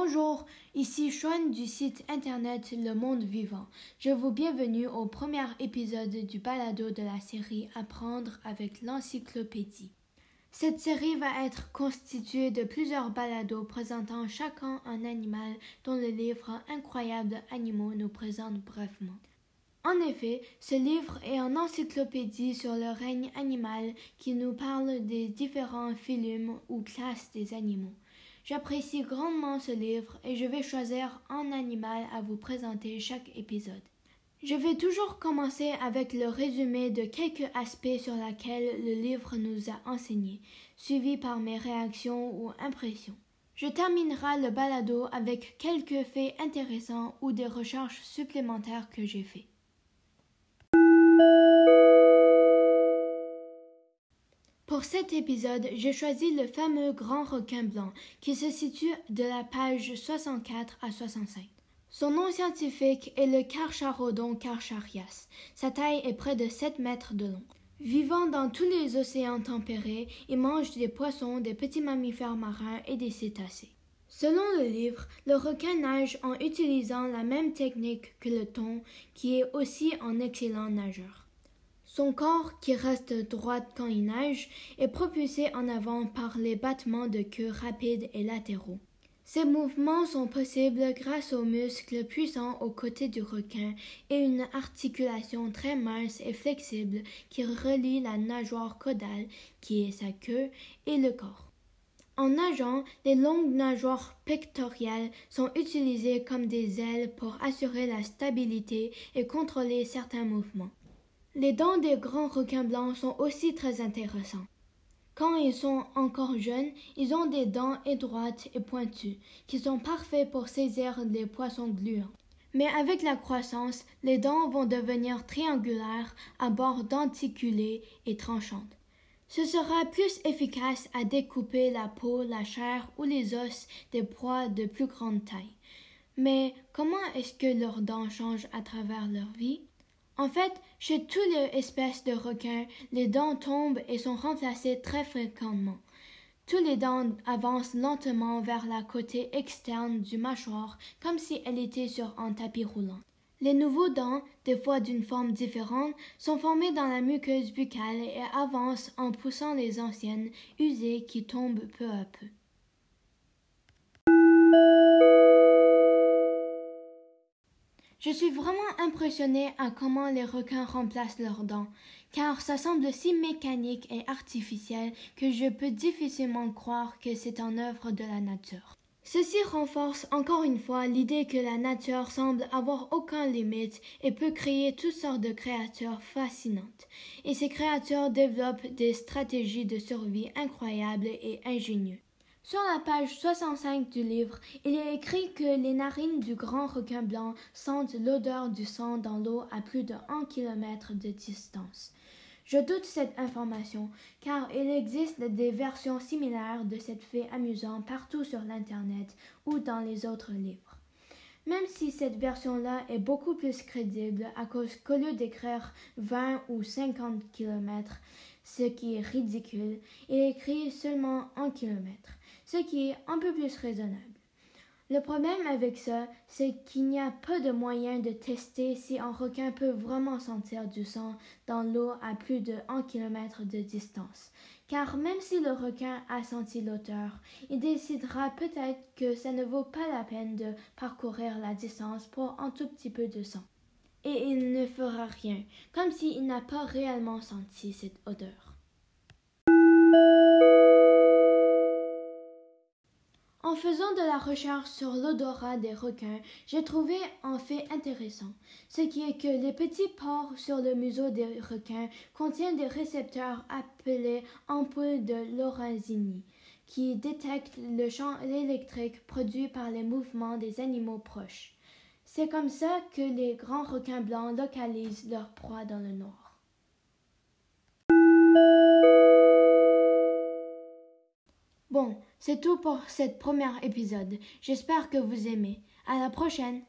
Bonjour, ici Sean du site internet Le Monde Vivant. Je vous bienvenue au premier épisode du balado de la série Apprendre avec l'encyclopédie. Cette série va être constituée de plusieurs balados présentant chacun un animal dont le livre Incroyables animaux nous présente brièvement. En effet, ce livre est une encyclopédie sur le règne animal qui nous parle des différents phylums ou classes des animaux. J'apprécie grandement ce livre et je vais choisir un animal à vous présenter chaque épisode. Je vais toujours commencer avec le résumé de quelques aspects sur lesquels le livre nous a enseigné, suivi par mes réactions ou impressions. Je terminerai le balado avec quelques faits intéressants ou des recherches supplémentaires que j'ai faites. Pour cet épisode, j'ai choisi le fameux grand requin blanc qui se situe de la page 64 à 65. Son nom scientifique est le Carcharodon carcharias. Sa taille est près de 7 mètres de long. Vivant dans tous les océans tempérés, il mange des poissons, des petits mammifères marins et des cétacés. Selon le livre, le requin nage en utilisant la même technique que le thon, qui est aussi un excellent nageur. Son corps, qui reste droit quand il nage, est propulsé en avant par les battements de queue rapides et latéraux. Ces mouvements sont possibles grâce aux muscles puissants aux côtés du requin et une articulation très mince et flexible qui relie la nageoire caudale, qui est sa queue, et le corps. En nageant, les longues nageoires pectorales sont utilisées comme des ailes pour assurer la stabilité et contrôler certains mouvements. Les dents des grands requins blancs sont aussi très intéressants. Quand ils sont encore jeunes, ils ont des dents étroites et pointues, qui sont parfaits pour saisir les poissons gluants. Mais avec la croissance, les dents vont devenir triangulaires à bord denticulés et tranchantes. Ce sera plus efficace à découper la peau, la chair ou les os des proies de plus grande taille. Mais comment est-ce que leurs dents changent à travers leur vie? En fait, chez toutes les espèces de requins, les dents tombent et sont remplacées très fréquemment. Tous les dents avancent lentement vers la côté externe du mâchoire, comme si elles étaient sur un tapis roulant. Les nouveaux dents, des fois d'une forme différente, sont formés dans la muqueuse buccale et avancent en poussant les anciennes, usées, qui tombent peu à peu. Suis vraiment impressionné à comment les requins remplacent leurs dents, car ça semble si mécanique et artificiel que je peux difficilement croire que c'est en œuvre de la nature. Ceci renforce encore une fois l'idée que la nature semble avoir aucune limite et peut créer toutes sortes de créatures fascinantes. Et ces créatures développent des stratégies de survie incroyables et ingénieuses. Sur la page 65 du livre, il est écrit que les narines du grand requin blanc sentent l'odeur du sang dans l'eau à plus de 1 km de distance. Je doute cette information, car il existe des versions similaires de cette fait amusant partout sur l'Internet ou dans les autres livres. Même si cette version-là est beaucoup plus crédible à cause qu'au lieu d'écrire 20 ou 50 km, ce qui est ridicule, il écrit seulement 1 km ce qui est un peu plus raisonnable. Le problème avec ça, c'est qu'il n'y a pas de moyen de tester si un requin peut vraiment sentir du sang dans l'eau à plus de 1 km de distance. Car même si le requin a senti l'auteur, il décidera peut-être que ça ne vaut pas la peine de parcourir la distance pour un tout petit peu de sang. Et il ne fera rien, comme s'il n'a pas réellement senti cette odeur. En faisant de la recherche sur l'odorat des requins, j'ai trouvé un fait intéressant, ce qui est que les petits pores sur le museau des requins contiennent des récepteurs appelés ampoules de Lorenzini, qui détectent le champ électrique produit par les mouvements des animaux proches. C'est comme ça que les grands requins blancs localisent leur proie dans le nord. Bon, c'est tout pour cet premier épisode. J'espère que vous aimez. À la prochaine!